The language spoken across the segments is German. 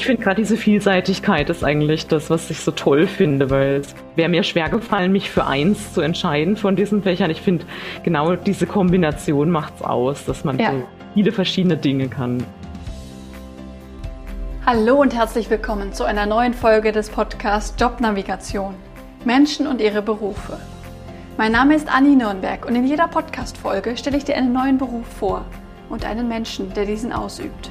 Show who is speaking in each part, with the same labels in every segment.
Speaker 1: Ich finde gerade diese Vielseitigkeit ist eigentlich das, was ich so toll finde, weil es wäre mir schwer gefallen, mich für eins zu entscheiden von diesen Fächern. Ich finde, genau diese Kombination macht es aus, dass man ja. so viele verschiedene Dinge kann.
Speaker 2: Hallo und herzlich willkommen zu einer neuen Folge des Podcasts Jobnavigation. Menschen und ihre Berufe. Mein Name ist Anni Nürnberg und in jeder Podcast-Folge stelle ich dir einen neuen Beruf vor und einen Menschen, der diesen ausübt.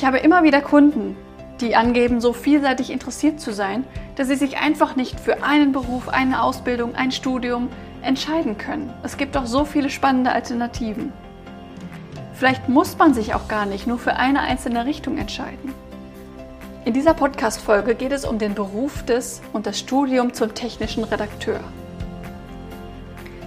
Speaker 2: Ich habe immer wieder Kunden, die angeben, so vielseitig interessiert zu sein, dass sie sich einfach nicht für einen Beruf, eine Ausbildung, ein Studium entscheiden können. Es gibt doch so viele spannende Alternativen. Vielleicht muss man sich auch gar nicht nur für eine einzelne Richtung entscheiden. In dieser Podcast-Folge geht es um den Beruf des und das Studium zum technischen Redakteur.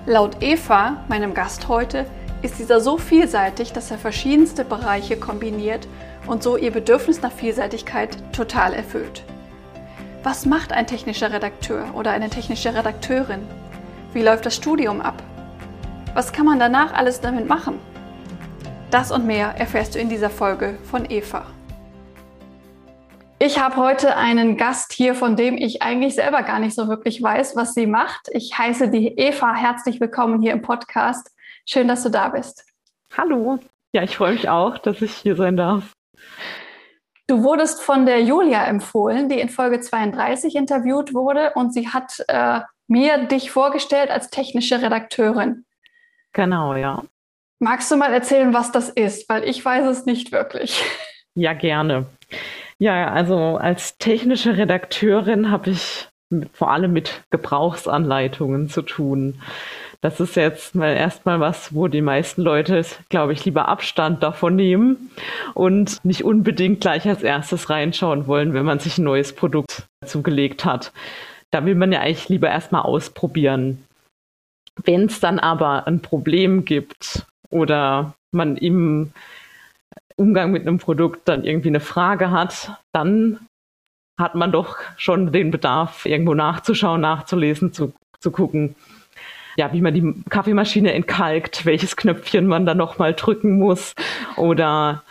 Speaker 2: Laut Eva, meinem Gast heute, ist dieser so vielseitig, dass er verschiedenste Bereiche kombiniert und so ihr Bedürfnis nach Vielseitigkeit total erfüllt. Was macht ein technischer Redakteur oder eine technische Redakteurin? Wie läuft das Studium ab? Was kann man danach alles damit machen? Das und mehr erfährst du in dieser Folge von Eva. Ich habe heute einen Gast hier, von dem ich eigentlich selber gar nicht so wirklich weiß, was sie macht. Ich heiße die Eva herzlich willkommen hier im Podcast. Schön, dass du da bist.
Speaker 1: Hallo. Ja, ich freue mich auch, dass ich hier sein darf.
Speaker 2: Du wurdest von der Julia empfohlen, die in Folge 32 interviewt wurde und sie hat äh, mir dich vorgestellt als technische Redakteurin.
Speaker 1: Genau, ja.
Speaker 2: Magst du mal erzählen, was das ist? Weil ich weiß es nicht wirklich.
Speaker 1: Ja, gerne. Ja, also als technische Redakteurin habe ich vor allem mit Gebrauchsanleitungen zu tun. Das ist jetzt mal erstmal was, wo die meisten Leute, glaube ich, lieber Abstand davon nehmen und nicht unbedingt gleich als erstes reinschauen wollen, wenn man sich ein neues Produkt zugelegt hat. Da will man ja eigentlich lieber erstmal ausprobieren. Wenn es dann aber ein Problem gibt oder man im Umgang mit einem Produkt dann irgendwie eine Frage hat, dann hat man doch schon den Bedarf, irgendwo nachzuschauen, nachzulesen, zu, zu gucken, ja, wie man die Kaffeemaschine entkalkt, welches Knöpfchen man da nochmal drücken muss oder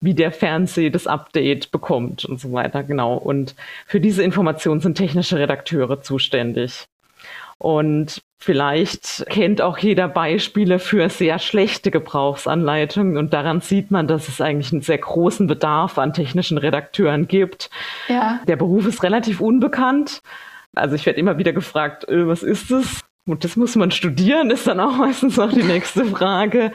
Speaker 1: wie der Fernseher das Update bekommt und so weiter, genau. Und für diese Informationen sind technische Redakteure zuständig. Und vielleicht kennt auch jeder Beispiele für sehr schlechte Gebrauchsanleitungen und daran sieht man, dass es eigentlich einen sehr großen Bedarf an technischen Redakteuren gibt. Ja. Der Beruf ist relativ unbekannt. Also ich werde immer wieder gefragt, äh, was ist es? Und das muss man studieren, ist dann auch meistens noch die nächste Frage.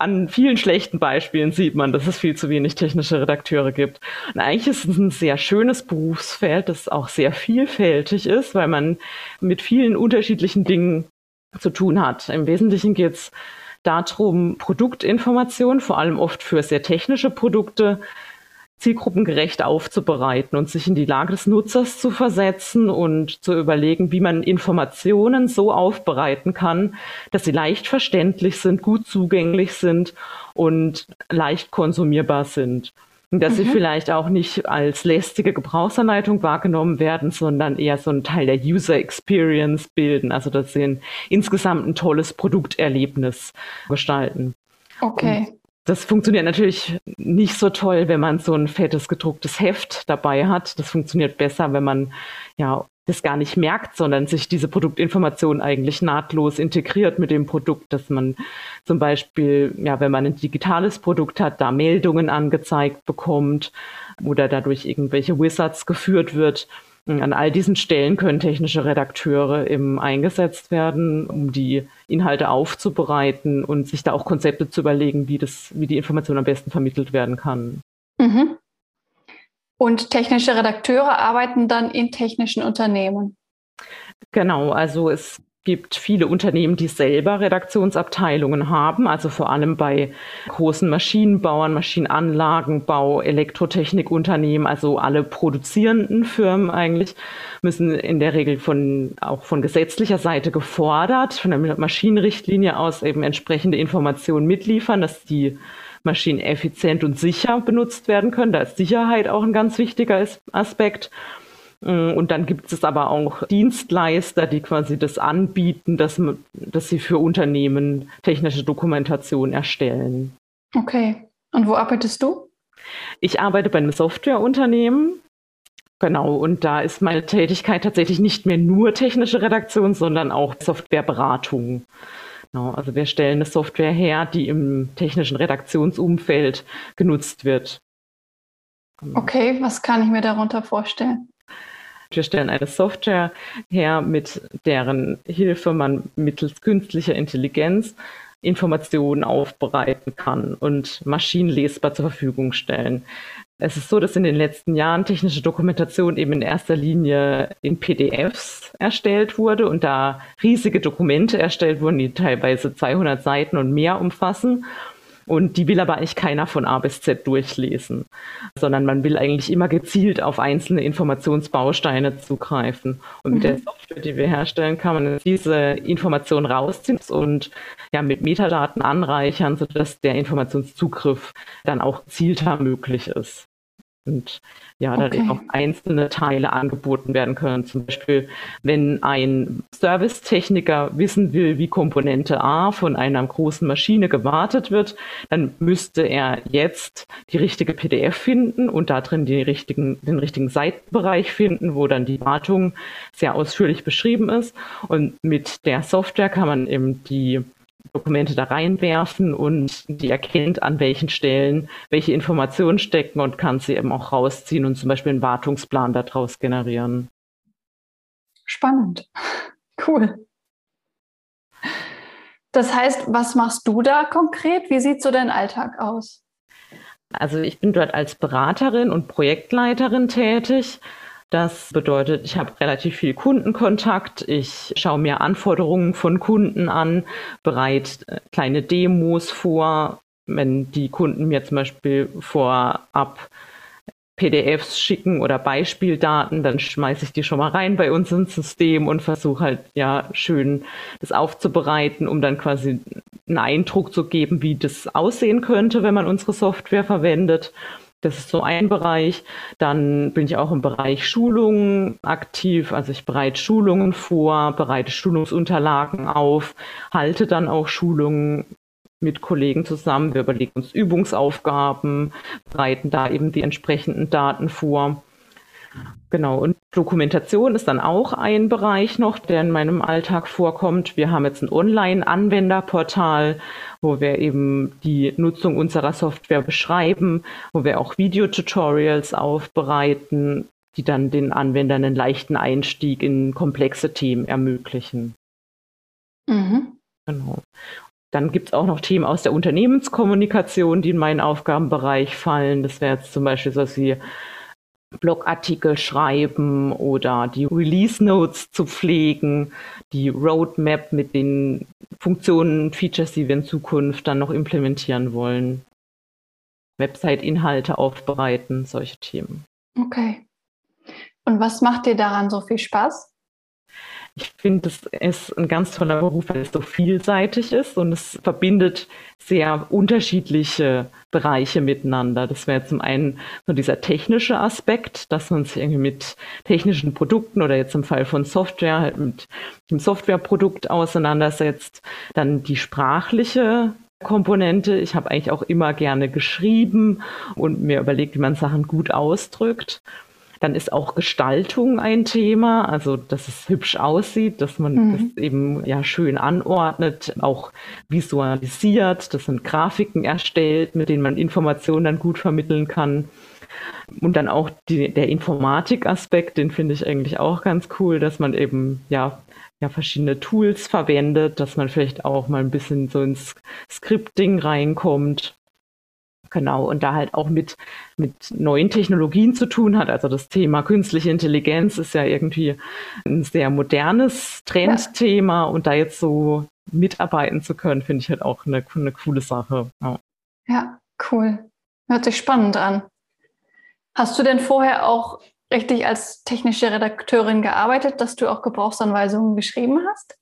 Speaker 1: An vielen schlechten Beispielen sieht man, dass es viel zu wenig technische Redakteure gibt. Und eigentlich ist es ein sehr schönes Berufsfeld, das auch sehr vielfältig ist, weil man mit vielen unterschiedlichen Dingen zu tun hat. Im Wesentlichen geht es darum, Produktinformationen, vor allem oft für sehr technische Produkte, zielgruppengerecht aufzubereiten und sich in die Lage des Nutzers zu versetzen und zu überlegen, wie man Informationen so aufbereiten kann, dass sie leicht verständlich sind, gut zugänglich sind und leicht konsumierbar sind. Und dass mhm. sie vielleicht auch nicht als lästige Gebrauchsanleitung wahrgenommen werden, sondern eher so ein Teil der User Experience bilden, also dass sie ein, insgesamt ein tolles Produkterlebnis gestalten.
Speaker 2: Okay. Und
Speaker 1: das funktioniert natürlich nicht so toll, wenn man so ein fettes gedrucktes Heft dabei hat. Das funktioniert besser, wenn man ja das gar nicht merkt, sondern sich diese Produktinformation eigentlich nahtlos integriert mit dem Produkt, dass man zum Beispiel, ja, wenn man ein digitales Produkt hat, da Meldungen angezeigt bekommt oder dadurch irgendwelche Wizards geführt wird an all diesen Stellen können technische Redakteure eben eingesetzt werden, um die Inhalte aufzubereiten und sich da auch Konzepte zu überlegen, wie, das, wie die Information am besten vermittelt werden kann. Mhm.
Speaker 2: Und technische Redakteure arbeiten dann in technischen Unternehmen.
Speaker 1: Genau, also es gibt viele Unternehmen, die selber Redaktionsabteilungen haben, also vor allem bei großen Maschinenbauern, Maschinenanlagenbau, Elektrotechnikunternehmen, also alle produzierenden Firmen eigentlich, müssen in der Regel von, auch von gesetzlicher Seite gefordert, von der Maschinenrichtlinie aus eben entsprechende Informationen mitliefern, dass die Maschinen effizient und sicher benutzt werden können. Da ist Sicherheit auch ein ganz wichtiger Aspekt. Mm, und dann gibt es aber auch Dienstleister, die quasi das anbieten, dass, dass sie für Unternehmen technische Dokumentation erstellen.
Speaker 2: Okay. Und wo arbeitest du?
Speaker 1: Ich arbeite bei einem Softwareunternehmen. Genau, und da ist meine Tätigkeit tatsächlich nicht mehr nur technische Redaktion, sondern auch Softwareberatung. Genau, also wir stellen eine Software her, die im technischen Redaktionsumfeld genutzt wird.
Speaker 2: Genau. Okay, was kann ich mir darunter vorstellen?
Speaker 1: Wir stellen eine Software her, mit deren Hilfe man mittels künstlicher Intelligenz Informationen aufbereiten kann und maschinenlesbar zur Verfügung stellen. Es ist so, dass in den letzten Jahren technische Dokumentation eben in erster Linie in PDFs erstellt wurde und da riesige Dokumente erstellt wurden, die teilweise 200 Seiten und mehr umfassen. Und die will aber eigentlich keiner von A bis Z durchlesen, sondern man will eigentlich immer gezielt auf einzelne Informationsbausteine zugreifen. Und mit der mhm. Software, die wir herstellen, kann man diese Information rausziehen und ja, mit Metadaten anreichern, sodass der Informationszugriff dann auch gezielter möglich ist und ja, okay. dann auch einzelne Teile angeboten werden können. Zum Beispiel, wenn ein Servicetechniker wissen will, wie Komponente A von einer großen Maschine gewartet wird, dann müsste er jetzt die richtige PDF finden und da drin die richtigen, den richtigen Seitenbereich finden, wo dann die Wartung sehr ausführlich beschrieben ist. Und mit der Software kann man eben die Dokumente da reinwerfen und die erkennt, an welchen Stellen welche Informationen stecken und kann sie eben auch rausziehen und zum Beispiel einen Wartungsplan daraus generieren.
Speaker 2: Spannend. Cool. Das heißt, was machst du da konkret? Wie sieht so dein Alltag aus?
Speaker 1: Also ich bin dort als Beraterin und Projektleiterin tätig. Das bedeutet, ich habe relativ viel Kundenkontakt. Ich schaue mir Anforderungen von Kunden an, bereite äh, kleine Demos vor. Wenn die Kunden mir zum Beispiel vorab PDFs schicken oder Beispieldaten, dann schmeiße ich die schon mal rein bei uns ins System und versuche halt ja schön das aufzubereiten, um dann quasi einen Eindruck zu geben, wie das aussehen könnte, wenn man unsere Software verwendet. Das ist so ein Bereich. Dann bin ich auch im Bereich Schulungen aktiv. Also ich bereite Schulungen vor, bereite Schulungsunterlagen auf, halte dann auch Schulungen mit Kollegen zusammen. Wir überlegen uns Übungsaufgaben, bereiten da eben die entsprechenden Daten vor. Genau, und Dokumentation ist dann auch ein Bereich noch, der in meinem Alltag vorkommt. Wir haben jetzt ein Online-Anwenderportal, wo wir eben die Nutzung unserer Software beschreiben, wo wir auch Videotutorials aufbereiten, die dann den Anwendern einen leichten Einstieg in komplexe Themen ermöglichen. Mhm. Genau. Dann gibt es auch noch Themen aus der Unternehmenskommunikation, die in meinen Aufgabenbereich fallen. Das wäre jetzt zum Beispiel so wie Blogartikel schreiben oder die Release Notes zu pflegen, die Roadmap mit den Funktionen, Features, die wir in Zukunft dann noch implementieren wollen, Website-Inhalte aufbereiten, solche Themen.
Speaker 2: Okay. Und was macht dir daran so viel Spaß?
Speaker 1: Ich finde, es ist ein ganz toller Beruf, weil es so vielseitig ist und es verbindet sehr unterschiedliche Bereiche miteinander. Das wäre zum einen so dieser technische Aspekt, dass man sich irgendwie mit technischen Produkten oder jetzt im Fall von Software halt mit dem Softwareprodukt auseinandersetzt. Dann die sprachliche Komponente. Ich habe eigentlich auch immer gerne geschrieben und mir überlegt, wie man Sachen gut ausdrückt. Dann ist auch Gestaltung ein Thema, also dass es hübsch aussieht, dass man mhm. das eben ja schön anordnet, auch visualisiert, dass man Grafiken erstellt, mit denen man Informationen dann gut vermitteln kann. Und dann auch die, der Informatikaspekt, den finde ich eigentlich auch ganz cool, dass man eben ja ja, verschiedene Tools verwendet, dass man vielleicht auch mal ein bisschen so ins Scripting reinkommt. Genau, und da halt auch mit, mit neuen Technologien zu tun hat. Also das Thema künstliche Intelligenz ist ja irgendwie ein sehr modernes Trendthema ja. und da jetzt so mitarbeiten zu können, finde ich halt auch eine, eine coole Sache.
Speaker 2: Ja. ja, cool. Hört sich spannend an. Hast du denn vorher auch richtig als technische Redakteurin gearbeitet, dass du auch Gebrauchsanweisungen geschrieben hast?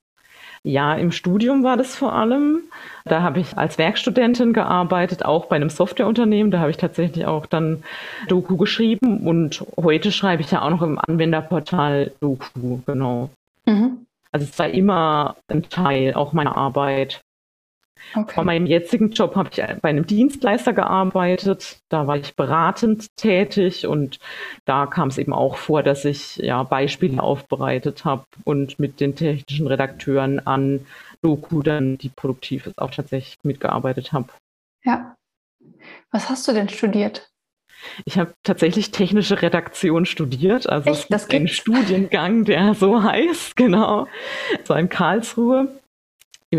Speaker 1: Ja, im Studium war das vor allem. Da habe ich als Werkstudentin gearbeitet, auch bei einem Softwareunternehmen. Da habe ich tatsächlich auch dann Doku geschrieben und heute schreibe ich ja auch noch im Anwenderportal Doku, genau. Mhm. Also es war immer ein Teil auch meiner Arbeit. Okay. Vor meinem jetzigen Job habe ich bei einem Dienstleister gearbeitet. Da war ich beratend tätig und da kam es eben auch vor, dass ich ja Beispiele aufbereitet habe und mit den technischen Redakteuren an Doku dann, die produktiv ist, auch tatsächlich mitgearbeitet habe.
Speaker 2: Ja. Was hast du denn studiert?
Speaker 1: Ich habe tatsächlich technische Redaktion studiert. Also Echt? es gibt einen Studiengang, der so heißt, genau. So in Karlsruhe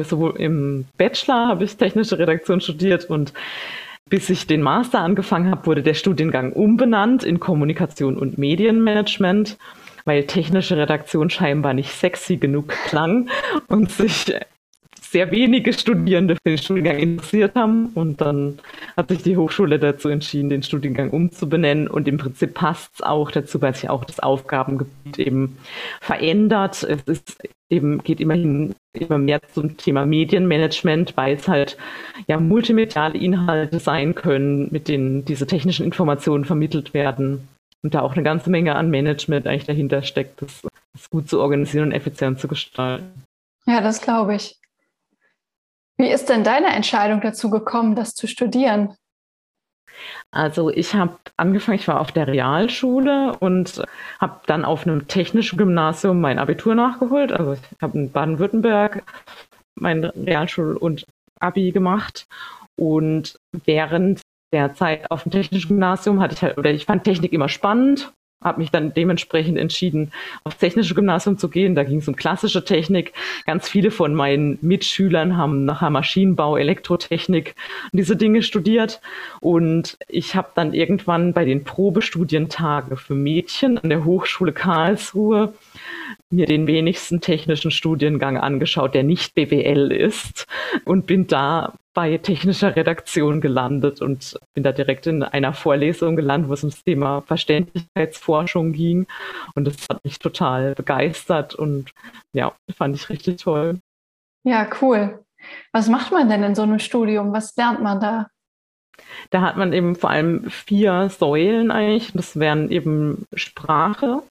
Speaker 1: sowohl im Bachelor habe ich technische Redaktion studiert und bis ich den Master angefangen habe, wurde der Studiengang umbenannt in Kommunikation und Medienmanagement, weil technische Redaktion scheinbar nicht sexy genug klang und sich sehr wenige Studierende für den Studiengang interessiert haben. Und dann hat sich die Hochschule dazu entschieden, den Studiengang umzubenennen. Und im Prinzip passt es auch dazu, weil sich auch das Aufgabengebiet eben verändert. Es ist eben, geht immerhin immer mehr zum Thema Medienmanagement, weil es halt ja multimediale Inhalte sein können, mit denen diese technischen Informationen vermittelt werden. Und da auch eine ganze Menge an Management eigentlich dahinter steckt, das, das gut zu organisieren und effizient zu gestalten.
Speaker 2: Ja, das glaube ich. Wie ist denn deine Entscheidung dazu gekommen, das zu studieren?
Speaker 1: Also ich habe angefangen, ich war auf der Realschule und habe dann auf einem technischen Gymnasium mein Abitur nachgeholt. Also ich habe in Baden-Württemberg mein Realschul- und Abi gemacht. Und während der Zeit auf dem technischen Gymnasium hatte ich halt, oder ich fand Technik immer spannend habe mich dann dementsprechend entschieden, aufs technische Gymnasium zu gehen. Da ging es um klassische Technik. Ganz viele von meinen Mitschülern haben nachher Maschinenbau, Elektrotechnik und diese Dinge studiert. Und ich habe dann irgendwann bei den Probestudientagen für Mädchen an der Hochschule Karlsruhe mir den wenigsten technischen Studiengang angeschaut, der nicht BWL ist und bin da bei technischer Redaktion gelandet und bin da direkt in einer Vorlesung gelandet, wo es ums Thema Verständlichkeitsforschung ging. Und das hat mich total begeistert und ja, fand ich richtig toll.
Speaker 2: Ja, cool. Was macht man denn in so einem Studium? Was lernt man da?
Speaker 1: Da hat man eben vor allem vier Säulen eigentlich. Das wären eben Sprache,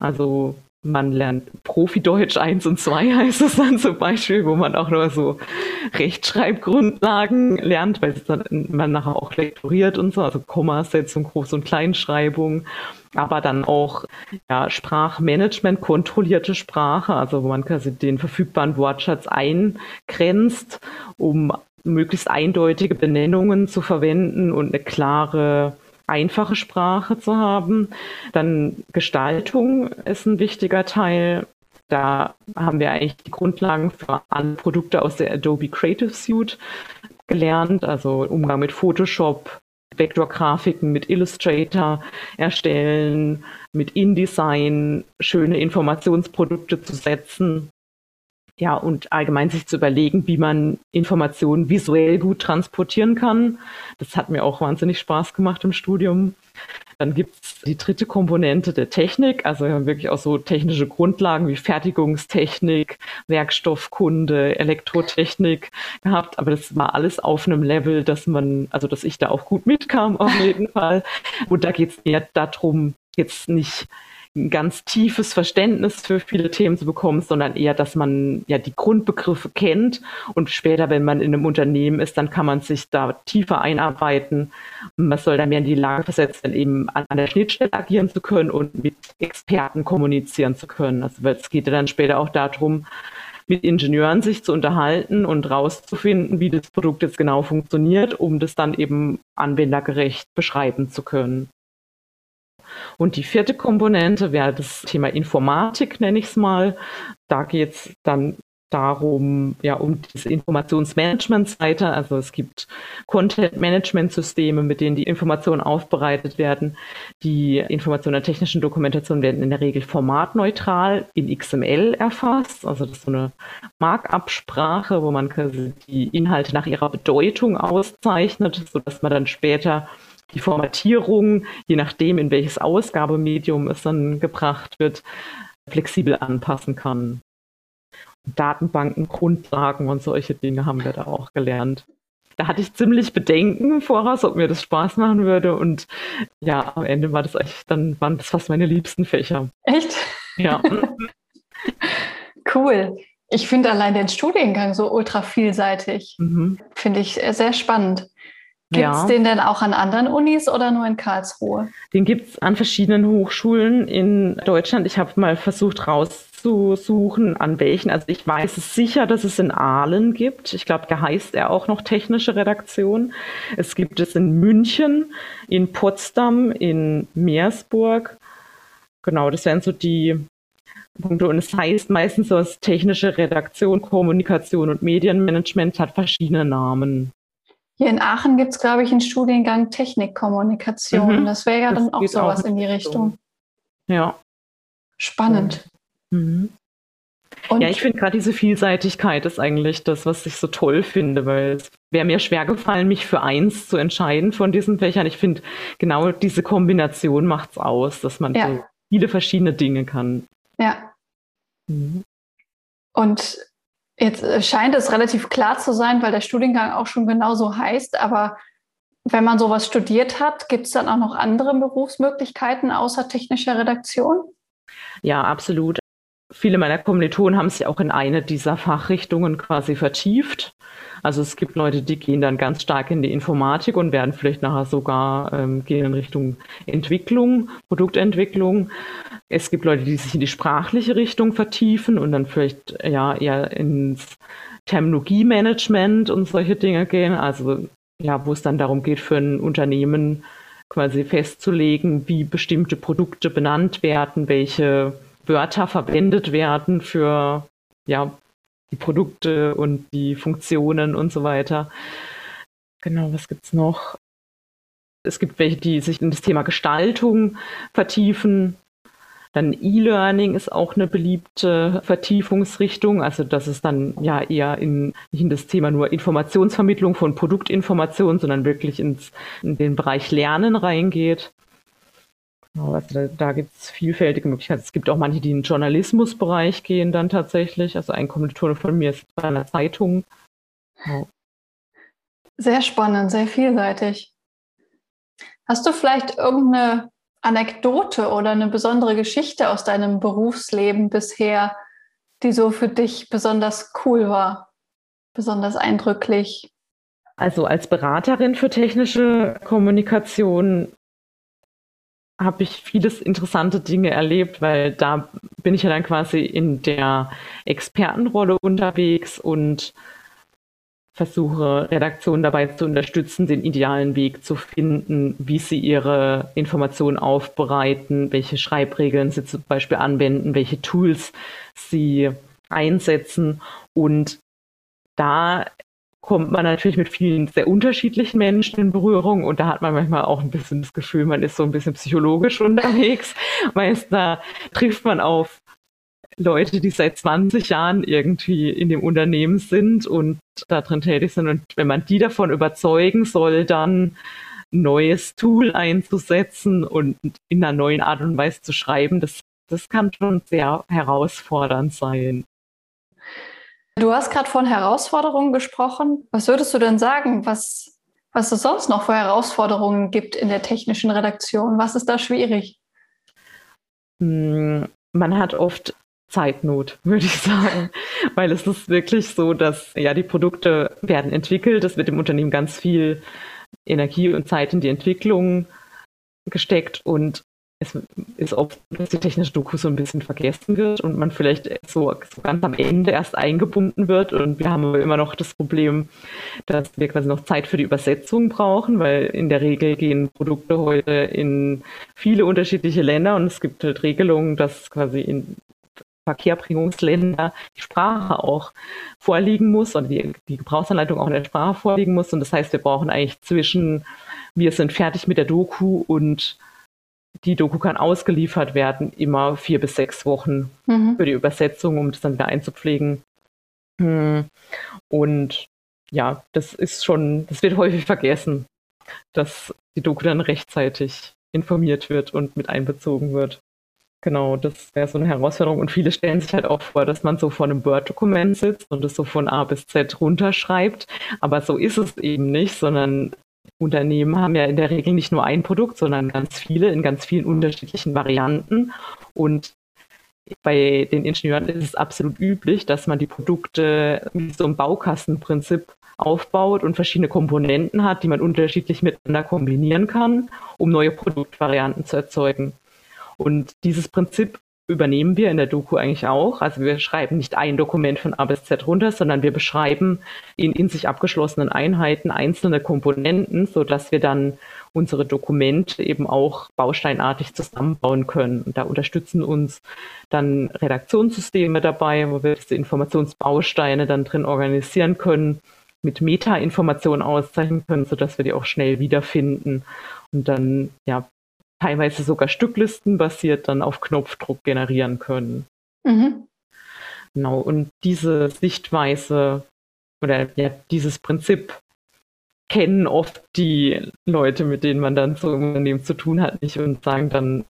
Speaker 1: also man lernt Profi-Deutsch 1 und 2 heißt es dann zum Beispiel, wo man auch nur so Rechtschreibgrundlagen lernt, weil dann man nachher auch lektoriert und so, also Kommasetzung, Groß- und Kleinschreibung, aber dann auch ja, Sprachmanagement, kontrollierte Sprache, also wo man quasi den verfügbaren Wortschatz eingrenzt, um möglichst eindeutige Benennungen zu verwenden und eine klare einfache Sprache zu haben. Dann Gestaltung ist ein wichtiger Teil. Da haben wir eigentlich die Grundlagen für alle Produkte aus der Adobe Creative Suite gelernt, also Umgang mit Photoshop, Vektorgrafiken mit Illustrator erstellen, mit InDesign schöne Informationsprodukte zu setzen ja, und allgemein sich zu überlegen, wie man Informationen visuell gut transportieren kann. Das hat mir auch wahnsinnig Spaß gemacht im Studium. Dann gibt es die dritte Komponente der Technik. Also wir haben wirklich auch so technische Grundlagen wie Fertigungstechnik, Werkstoffkunde, Elektrotechnik gehabt. Aber das war alles auf einem Level, dass man, also dass ich da auch gut mitkam auf jeden Fall. Und da geht es eher darum, jetzt nicht ein ganz tiefes Verständnis für viele Themen zu bekommen, sondern eher, dass man ja die Grundbegriffe kennt und später, wenn man in einem Unternehmen ist, dann kann man sich da tiefer einarbeiten. Man soll dann mehr in die Lage versetzt werden, eben an der Schnittstelle agieren zu können und mit Experten kommunizieren zu können. Also es geht ja dann später auch darum, mit Ingenieuren sich zu unterhalten und rauszufinden, wie das Produkt jetzt genau funktioniert, um das dann eben anwendergerecht beschreiben zu können. Und die vierte Komponente wäre das Thema Informatik, nenne ich es mal. Da geht es dann darum, ja, um diese Informationsmanagement-Seite. Also es gibt Content-Management-Systeme, mit denen die Informationen aufbereitet werden. Die Informationen der technischen Dokumentation werden in der Regel formatneutral in XML erfasst. Also das ist so eine Markup-Sprache, wo man quasi die Inhalte nach ihrer Bedeutung auszeichnet, sodass man dann später die Formatierung, je nachdem, in welches Ausgabemedium es dann gebracht wird, flexibel anpassen kann. Datenbanken, Grundlagen und solche Dinge haben wir da auch gelernt. Da hatte ich ziemlich Bedenken voraus, ob mir das Spaß machen würde. Und ja, am Ende war das eigentlich, dann waren das fast meine liebsten Fächer.
Speaker 2: Echt?
Speaker 1: Ja.
Speaker 2: cool. Ich finde allein den Studiengang so ultra vielseitig. Mhm. Finde ich sehr spannend. Gibt es ja. den denn auch an anderen Unis oder nur in Karlsruhe?
Speaker 1: Den gibt es an verschiedenen Hochschulen in Deutschland. Ich habe mal versucht rauszusuchen, an welchen. Also ich weiß es sicher, dass es in Aalen gibt. Ich glaube, da heißt er auch noch technische Redaktion. Es gibt es in München, in Potsdam, in Meersburg. Genau, das wären so die Punkte. Und es heißt meistens so, dass technische Redaktion, Kommunikation und Medienmanagement hat verschiedene Namen.
Speaker 2: Hier in Aachen gibt es, glaube ich, einen Studiengang Technikkommunikation. Mhm. Das wäre ja das dann auch sowas auch in die Richtung.
Speaker 1: Ja.
Speaker 2: Spannend.
Speaker 1: Mhm. ja, ich finde gerade diese Vielseitigkeit ist eigentlich das, was ich so toll finde, weil es wäre mir schwer gefallen, mich für eins zu entscheiden von diesen Fächern. Ich finde, genau diese Kombination macht es aus, dass man ja. so viele verschiedene Dinge kann.
Speaker 2: Ja. Mhm. Und jetzt äh, scheint es relativ klar zu sein, weil der Studiengang auch schon genauso heißt, aber wenn man sowas studiert hat, gibt es dann auch noch andere Berufsmöglichkeiten außer technischer Redaktion?
Speaker 1: Ja, absolut. Viele meiner Kommilitonen haben sich auch in eine dieser Fachrichtungen quasi vertieft. Also es gibt Leute, die gehen dann ganz stark in die Informatik und werden vielleicht nachher sogar ähm, gehen in Richtung Entwicklung, Produktentwicklung. Es gibt Leute, die sich in die sprachliche Richtung vertiefen und dann vielleicht ja eher ins Terminologiemanagement und solche Dinge gehen. Also ja, wo es dann darum geht, für ein Unternehmen quasi festzulegen, wie bestimmte Produkte benannt werden, welche Wörter verwendet werden für ja, die Produkte und die Funktionen und so weiter. Genau, was gibt's noch? Es gibt welche, die sich in das Thema Gestaltung vertiefen. Dann E-Learning ist auch eine beliebte Vertiefungsrichtung. Also dass es dann ja eher in, nicht in das Thema nur Informationsvermittlung von Produktinformationen, sondern wirklich ins, in den Bereich Lernen reingeht. Genau, also da, da gibt es vielfältige Möglichkeiten. Es gibt auch manche, die in den Journalismusbereich gehen dann tatsächlich. Also ein Kommilitone von mir ist bei einer Zeitung.
Speaker 2: Ja. Sehr spannend, sehr vielseitig. Hast du vielleicht irgendeine Anekdote oder eine besondere Geschichte aus deinem Berufsleben bisher, die so für dich besonders cool war, besonders eindrücklich?
Speaker 1: Also als Beraterin für technische Kommunikation habe ich vieles interessante Dinge erlebt, weil da bin ich ja dann quasi in der Expertenrolle unterwegs und versuche Redaktionen dabei zu unterstützen, den idealen Weg zu finden, wie sie ihre Informationen aufbereiten, welche Schreibregeln sie zum Beispiel anwenden, welche Tools sie einsetzen. Und da kommt man natürlich mit vielen sehr unterschiedlichen Menschen in Berührung und da hat man manchmal auch ein bisschen das Gefühl, man ist so ein bisschen psychologisch unterwegs. Meist da trifft man auf Leute, die seit 20 Jahren irgendwie in dem Unternehmen sind und da drin tätig sind. Und wenn man die davon überzeugen soll, dann ein neues Tool einzusetzen und in einer neuen Art und Weise zu schreiben, das, das kann schon sehr herausfordernd sein.
Speaker 2: Du hast gerade von Herausforderungen gesprochen. Was würdest du denn sagen, was, was es sonst noch für Herausforderungen gibt in der technischen Redaktion? Was ist da schwierig?
Speaker 1: Hm, man hat oft Zeitnot, würde ich sagen. Weil es ist wirklich so, dass ja die Produkte werden entwickelt. Es wird im Unternehmen ganz viel Energie und Zeit in die Entwicklung gesteckt und es ist oft, dass die technische Doku so ein bisschen vergessen wird und man vielleicht so, so, ganz am Ende erst eingebunden wird. Und wir haben immer noch das Problem, dass wir quasi noch Zeit für die Übersetzung brauchen, weil in der Regel gehen Produkte heute in viele unterschiedliche Länder und es gibt halt Regelungen, dass quasi in Verkehrbringungsländer die Sprache auch vorliegen muss und die, die Gebrauchsanleitung auch in der Sprache vorliegen muss. Und das heißt, wir brauchen eigentlich zwischen, wir sind fertig mit der Doku und die Doku kann ausgeliefert werden, immer vier bis sechs Wochen mhm. für die Übersetzung, um das dann wieder einzupflegen. Hm. Und ja, das ist schon, das wird häufig vergessen, dass die Doku dann rechtzeitig informiert wird und mit einbezogen wird. Genau, das wäre so eine Herausforderung. Und viele stellen sich halt auch vor, dass man so vor einem Word-Dokument sitzt und es so von A bis Z runterschreibt. Aber so ist es eben nicht, sondern Unternehmen haben ja in der Regel nicht nur ein Produkt, sondern ganz viele in ganz vielen unterschiedlichen Varianten. Und bei den Ingenieuren ist es absolut üblich, dass man die Produkte wie so ein Baukastenprinzip aufbaut und verschiedene Komponenten hat, die man unterschiedlich miteinander kombinieren kann, um neue Produktvarianten zu erzeugen. Und dieses Prinzip übernehmen wir in der Doku eigentlich auch. Also wir schreiben nicht ein Dokument von A bis Z runter, sondern wir beschreiben in in sich abgeschlossenen Einheiten einzelne Komponenten, so dass wir dann unsere Dokumente eben auch bausteinartig zusammenbauen können. Und da unterstützen uns dann Redaktionssysteme dabei, wo wir diese Informationsbausteine dann drin organisieren können, mit Meta-Informationen auszeichnen können, sodass wir die auch schnell wiederfinden und dann ja teilweise sogar Stücklisten basiert dann auf Knopfdruck generieren können. Mhm. Genau, und diese Sichtweise oder ja, dieses Prinzip kennen oft die Leute, mit denen man dann so im Unternehmen zu tun hat, nicht und sagen dann,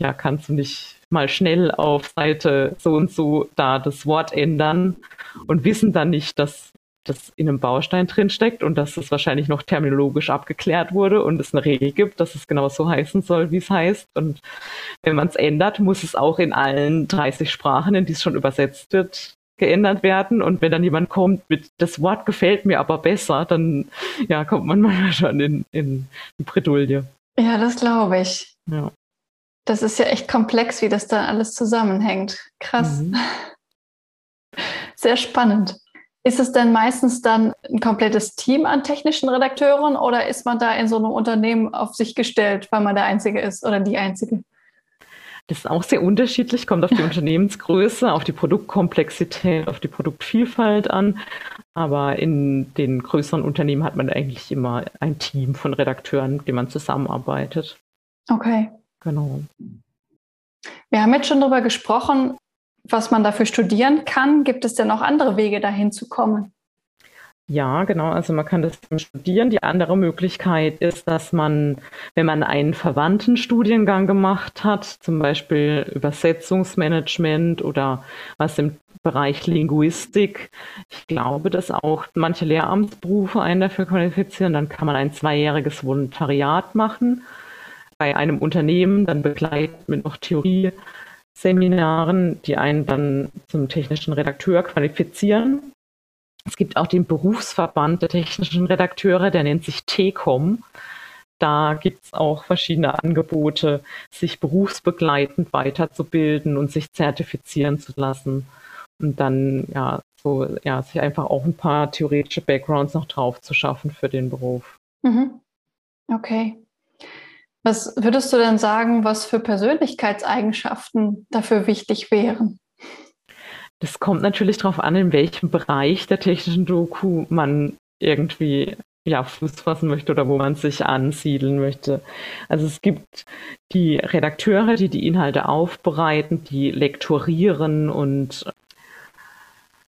Speaker 1: ja, kannst du nicht mal schnell auf Seite so und so da das Wort ändern und wissen dann nicht, dass das in einem Baustein drin steckt und dass es wahrscheinlich noch terminologisch abgeklärt wurde und es eine Regel gibt, dass es genau so heißen soll, wie es heißt. Und wenn man es ändert, muss es auch in allen 30 Sprachen, in die es schon übersetzt wird, geändert werden. Und wenn dann jemand kommt mit, das Wort gefällt mir aber besser, dann ja, kommt man manchmal schon in, in die Bredouille.
Speaker 2: Ja, das glaube ich. Ja. Das ist ja echt komplex, wie das da alles zusammenhängt. Krass. Mhm. Sehr spannend. Ist es denn meistens dann ein komplettes Team an technischen Redakteuren oder ist man da in so einem Unternehmen auf sich gestellt, weil man der Einzige ist oder die Einzige?
Speaker 1: Das ist auch sehr unterschiedlich, kommt auf die Unternehmensgröße, auf die Produktkomplexität, auf die Produktvielfalt an. Aber in den größeren Unternehmen hat man eigentlich immer ein Team von Redakteuren, mit dem man zusammenarbeitet.
Speaker 2: Okay. Genau. Wir haben jetzt schon darüber gesprochen, was man dafür studieren kann. Gibt es denn auch andere Wege, dahin zu kommen?
Speaker 1: Ja, genau. Also man kann das studieren. Die andere Möglichkeit ist, dass man, wenn man einen verwandten Studiengang gemacht hat, zum Beispiel Übersetzungsmanagement oder was im Bereich Linguistik, ich glaube, dass auch manche Lehramtsberufe einen dafür qualifizieren, dann kann man ein zweijähriges Volontariat machen bei einem Unternehmen, dann begleitet mit noch Theorie Seminaren, die einen dann zum technischen Redakteur qualifizieren. Es gibt auch den Berufsverband der technischen Redakteure, der nennt sich TECOM. Da gibt es auch verschiedene Angebote, sich berufsbegleitend weiterzubilden und sich zertifizieren zu lassen. Und dann ja, so, ja, sich einfach auch ein paar theoretische Backgrounds noch drauf zu schaffen für den Beruf.
Speaker 2: Mhm. Okay. Was würdest du denn sagen, was für Persönlichkeitseigenschaften dafür wichtig wären?
Speaker 1: Das kommt natürlich darauf an, in welchem Bereich der technischen Doku man irgendwie ja, Fuß fassen möchte oder wo man sich ansiedeln möchte. Also es gibt die Redakteure, die die Inhalte aufbereiten, die lektorieren und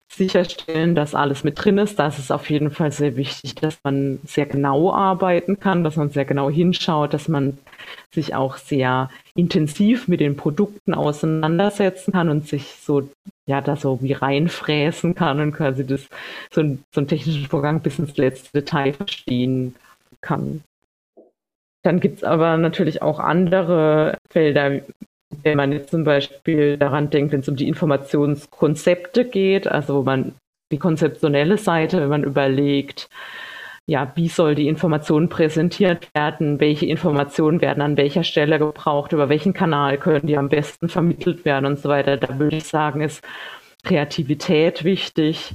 Speaker 1: sicherstellen, dass alles mit drin ist. Da ist auf jeden Fall sehr wichtig, dass man sehr genau arbeiten kann, dass man sehr genau hinschaut, dass man sich auch sehr intensiv mit den Produkten auseinandersetzen kann und sich so, ja, da so wie reinfräsen kann und quasi das, so, so einen technischen Vorgang bis ins letzte Detail verstehen kann. Dann gibt es aber natürlich auch andere Felder, wenn man jetzt zum Beispiel daran denkt, wenn es um die Informationskonzepte geht, also man die konzeptionelle Seite, wenn man überlegt, ja, wie soll die Information präsentiert werden, welche Informationen werden an welcher Stelle gebraucht, über welchen Kanal können die am besten vermittelt werden und so weiter. Da würde ich sagen, ist Kreativität wichtig,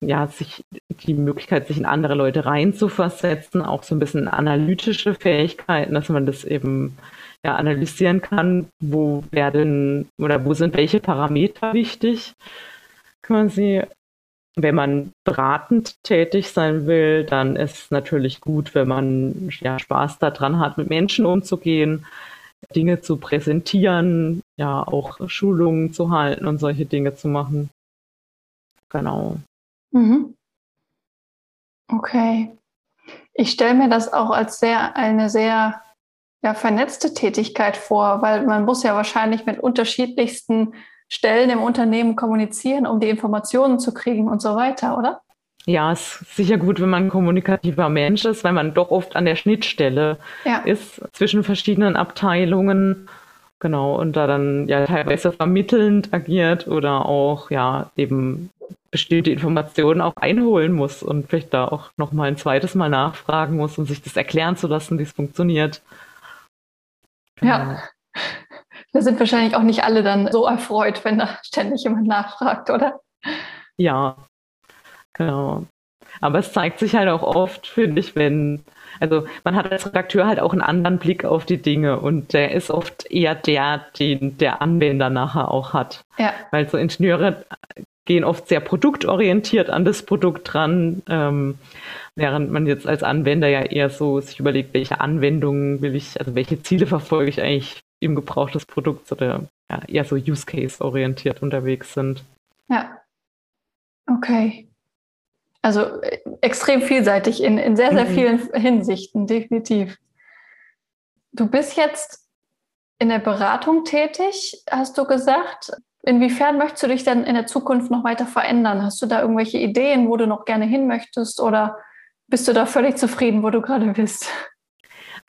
Speaker 1: ja, sich die Möglichkeit, sich in andere Leute reinzuversetzen, auch so ein bisschen analytische Fähigkeiten, dass man das eben ja, analysieren kann, wo werden oder wo sind welche Parameter wichtig, quasi. Wenn man beratend tätig sein will, dann ist es natürlich gut, wenn man ja, Spaß daran hat, mit Menschen umzugehen, Dinge zu präsentieren, ja, auch Schulungen zu halten und solche Dinge zu machen. Genau. Mhm.
Speaker 2: Okay. Ich stelle mir das auch als sehr eine sehr ja, vernetzte Tätigkeit vor, weil man muss ja wahrscheinlich mit unterschiedlichsten Stellen im Unternehmen kommunizieren, um die Informationen zu kriegen und so weiter, oder?
Speaker 1: Ja, es ist sicher gut, wenn man ein kommunikativer Mensch ist, weil man doch oft an der Schnittstelle ja. ist zwischen verschiedenen Abteilungen Genau, und da dann ja teilweise vermittelnd agiert oder auch ja eben bestimmte Informationen auch einholen muss und vielleicht da auch nochmal ein zweites Mal nachfragen muss, um sich das erklären zu lassen, wie es funktioniert.
Speaker 2: Genau. Ja. Da sind wahrscheinlich auch nicht alle dann so erfreut, wenn da ständig jemand nachfragt, oder?
Speaker 1: Ja, genau. Aber es zeigt sich halt auch oft, finde ich, wenn, also man hat als Redakteur halt auch einen anderen Blick auf die Dinge und der ist oft eher der, den der Anwender nachher auch hat. Ja. Weil so Ingenieure gehen oft sehr produktorientiert an das Produkt dran, ähm, während man jetzt als Anwender ja eher so sich überlegt, welche Anwendungen will ich, also welche Ziele verfolge ich eigentlich im Gebrauch des Produkts oder ja, eher so Use Case orientiert unterwegs sind.
Speaker 2: Ja. Okay. Also äh, extrem vielseitig in, in sehr, sehr mhm. vielen Hinsichten, definitiv. Du bist jetzt in der Beratung tätig, hast du gesagt. Inwiefern möchtest du dich denn in der Zukunft noch weiter verändern? Hast du da irgendwelche Ideen, wo du noch gerne hin möchtest oder bist du da völlig zufrieden, wo du gerade bist?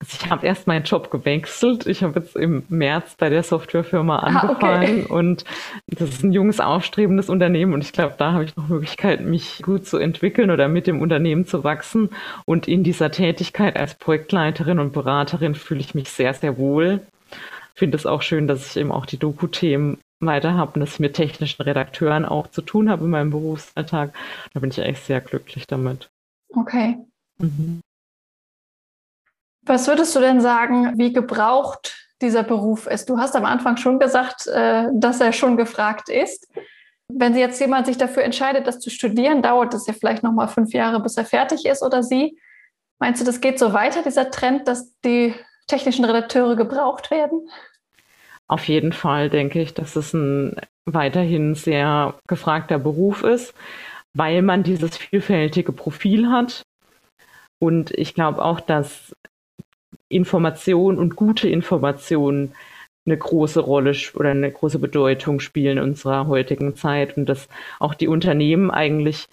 Speaker 1: Also ich habe erst meinen Job gewechselt. Ich habe jetzt im März bei der Softwarefirma angefangen ah, okay. und das ist ein junges, aufstrebendes Unternehmen und ich glaube, da habe ich noch Möglichkeiten, mich gut zu entwickeln oder mit dem Unternehmen zu wachsen. Und in dieser Tätigkeit als Projektleiterin und Beraterin fühle ich mich sehr, sehr wohl. Finde es auch schön, dass ich eben auch die Doku-Themen weiter habe und dass ich mit technischen Redakteuren auch zu tun habe in meinem Berufsalltag. Da bin ich echt sehr glücklich damit.
Speaker 2: Okay. Mhm. Was würdest du denn sagen, wie gebraucht dieser Beruf ist? Du hast am Anfang schon gesagt, äh, dass er schon gefragt ist. Wenn jetzt jemand sich dafür entscheidet, das zu studieren, dauert es ja vielleicht noch mal fünf Jahre, bis er fertig ist oder sie. Meinst du, das geht so weiter, dieser Trend, dass die technischen Redakteure gebraucht werden?
Speaker 1: Auf jeden Fall denke ich, dass es ein weiterhin sehr gefragter Beruf ist, weil man dieses vielfältige Profil hat. Und ich glaube auch, dass Information und gute Information eine große Rolle oder eine große Bedeutung spielen in unserer heutigen Zeit und dass auch die Unternehmen eigentlich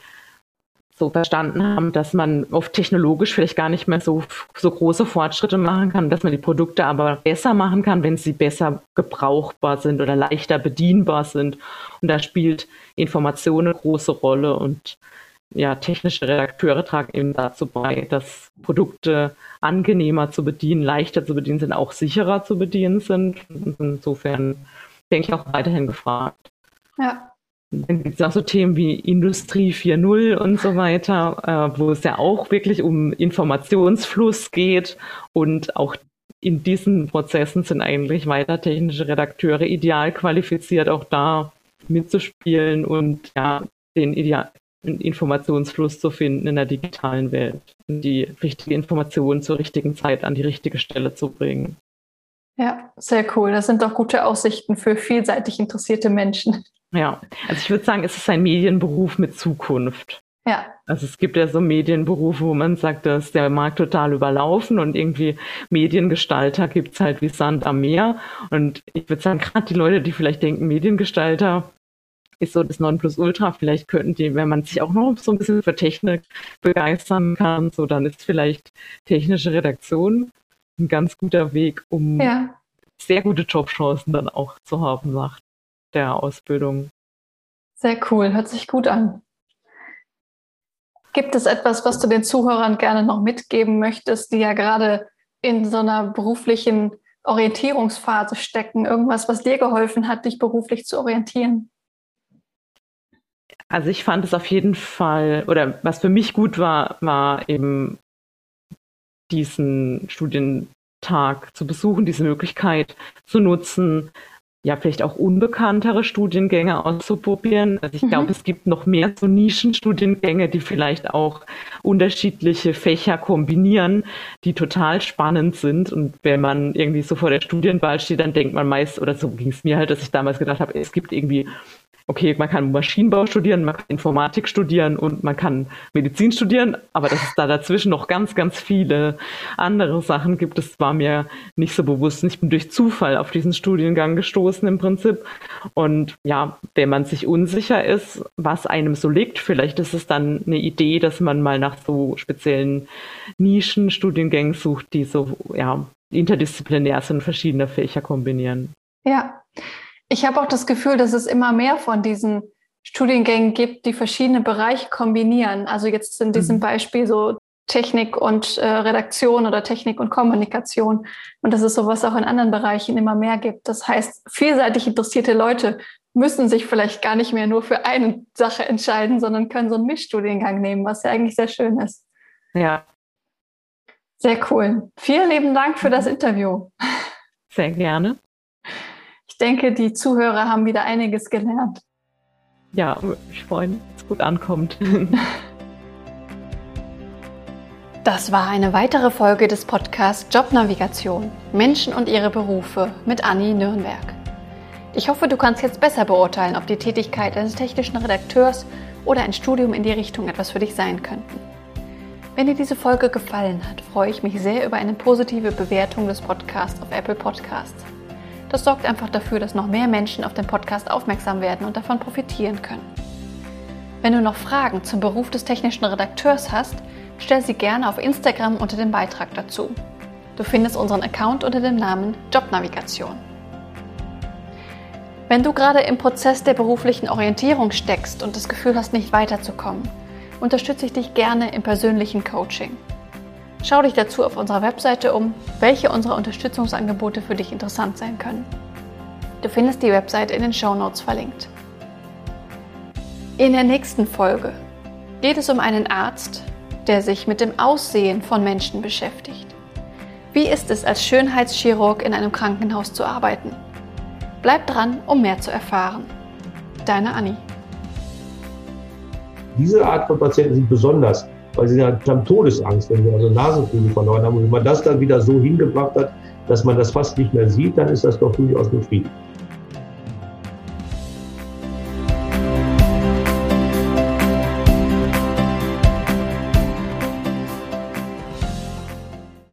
Speaker 1: so verstanden haben, dass man oft technologisch vielleicht gar nicht mehr so, so große Fortschritte machen kann, dass man die Produkte aber besser machen kann, wenn sie besser gebrauchbar sind oder leichter bedienbar sind. Und da spielt Information eine große Rolle und ja, technische Redakteure tragen eben dazu bei, dass Produkte angenehmer zu bedienen, leichter zu bedienen sind, auch sicherer zu bedienen sind. Insofern denke ich auch weiterhin gefragt. Ja. Dann gibt es auch so Themen wie Industrie 4.0 und so weiter, äh, wo es ja auch wirklich um Informationsfluss geht und auch in diesen Prozessen sind eigentlich weiter technische Redakteure ideal qualifiziert, auch da mitzuspielen und ja, den ideal, Informationsfluss zu finden in der digitalen Welt, die richtige Information zur richtigen Zeit an die richtige Stelle zu bringen.
Speaker 2: Ja, sehr cool. Das sind doch gute Aussichten für vielseitig interessierte Menschen.
Speaker 1: Ja, also ich würde sagen, es ist ein Medienberuf mit Zukunft. Ja. Also es gibt ja so Medienberufe, wo man sagt, da ist der Markt total überlaufen und irgendwie Mediengestalter gibt es halt wie Sand am Meer. Und ich würde sagen, gerade die Leute, die vielleicht denken, Mediengestalter, ist so das Nonplusultra. Vielleicht könnten die, wenn man sich auch noch so ein bisschen für Technik begeistern kann, so dann ist vielleicht technische Redaktion ein ganz guter Weg, um ja. sehr gute Jobchancen dann auch zu haben nach der Ausbildung.
Speaker 2: Sehr cool, hört sich gut an. Gibt es etwas, was du den Zuhörern gerne noch mitgeben möchtest, die ja gerade in so einer beruflichen Orientierungsphase stecken? Irgendwas, was dir geholfen hat, dich beruflich zu orientieren?
Speaker 1: Also ich fand es auf jeden Fall, oder was für mich gut war, war eben diesen Studientag zu besuchen, diese Möglichkeit zu nutzen, ja, vielleicht auch unbekanntere Studiengänge auszuprobieren. Also ich mhm. glaube, es gibt noch mehr so Nischenstudiengänge, die vielleicht auch unterschiedliche Fächer kombinieren, die total spannend sind. Und wenn man irgendwie so vor der Studienwahl steht, dann denkt man meist, oder so ging es mir halt, dass ich damals gedacht habe, es gibt irgendwie okay, man kann Maschinenbau studieren, man kann Informatik studieren und man kann Medizin studieren, aber dass es da dazwischen noch ganz, ganz viele andere Sachen gibt, das war mir nicht so bewusst. Ich bin durch Zufall auf diesen Studiengang gestoßen im Prinzip. Und ja, wenn man sich unsicher ist, was einem so liegt, vielleicht ist es dann eine Idee, dass man mal nach so speziellen Nischen-Studiengängen sucht, die so, ja, interdisziplinär sind, verschiedene Fächer kombinieren.
Speaker 2: Ja, ich habe auch das Gefühl, dass es immer mehr von diesen Studiengängen gibt, die verschiedene Bereiche kombinieren. Also jetzt in diesem mhm. Beispiel so Technik und äh, Redaktion oder Technik und Kommunikation. Und dass es sowas auch in anderen Bereichen immer mehr gibt. Das heißt, vielseitig interessierte Leute müssen sich vielleicht gar nicht mehr nur für eine Sache entscheiden, sondern können so einen Mischstudiengang nehmen, was ja eigentlich sehr schön ist.
Speaker 1: Ja.
Speaker 2: Sehr cool. Vielen lieben Dank für das. Interview.
Speaker 1: Sehr gerne.
Speaker 2: Ich denke, die Zuhörer haben wieder einiges gelernt.
Speaker 1: Ja, ich freue mich, dass es gut ankommt.
Speaker 2: Das war eine weitere Folge des Podcasts Jobnavigation Menschen und ihre Berufe mit Anni Nürnberg. Ich hoffe, du kannst jetzt besser beurteilen, ob die Tätigkeit eines technischen Redakteurs oder ein Studium in die Richtung etwas für dich sein könnten. Wenn dir diese Folge gefallen hat, freue ich mich sehr über eine positive Bewertung des Podcasts auf Apple Podcasts. Das sorgt einfach dafür, dass noch mehr Menschen auf den Podcast aufmerksam werden und davon profitieren können. Wenn du noch Fragen zum Beruf des technischen Redakteurs hast, stell sie gerne auf Instagram unter dem Beitrag dazu. Du findest unseren Account unter dem Namen Jobnavigation. Wenn du gerade im Prozess der beruflichen Orientierung steckst und das Gefühl hast, nicht weiterzukommen, unterstütze ich dich gerne im persönlichen Coaching. Schau dich dazu auf unserer Webseite um, welche unserer Unterstützungsangebote für dich interessant sein können. Du findest die Webseite in den Show Notes verlinkt. In der nächsten Folge geht es um einen Arzt, der sich mit dem Aussehen von Menschen beschäftigt. Wie ist es als Schönheitschirurg in einem Krankenhaus zu arbeiten? Bleib dran, um mehr zu erfahren. Deine Anni.
Speaker 3: Diese Art von Patienten sind besonders, weil sie haben Todesangst, wenn sie also Nasenflügel verloren haben. Und wenn man das dann wieder so hingebracht hat, dass man das fast nicht mehr sieht, dann ist das doch durchaus befriedigend.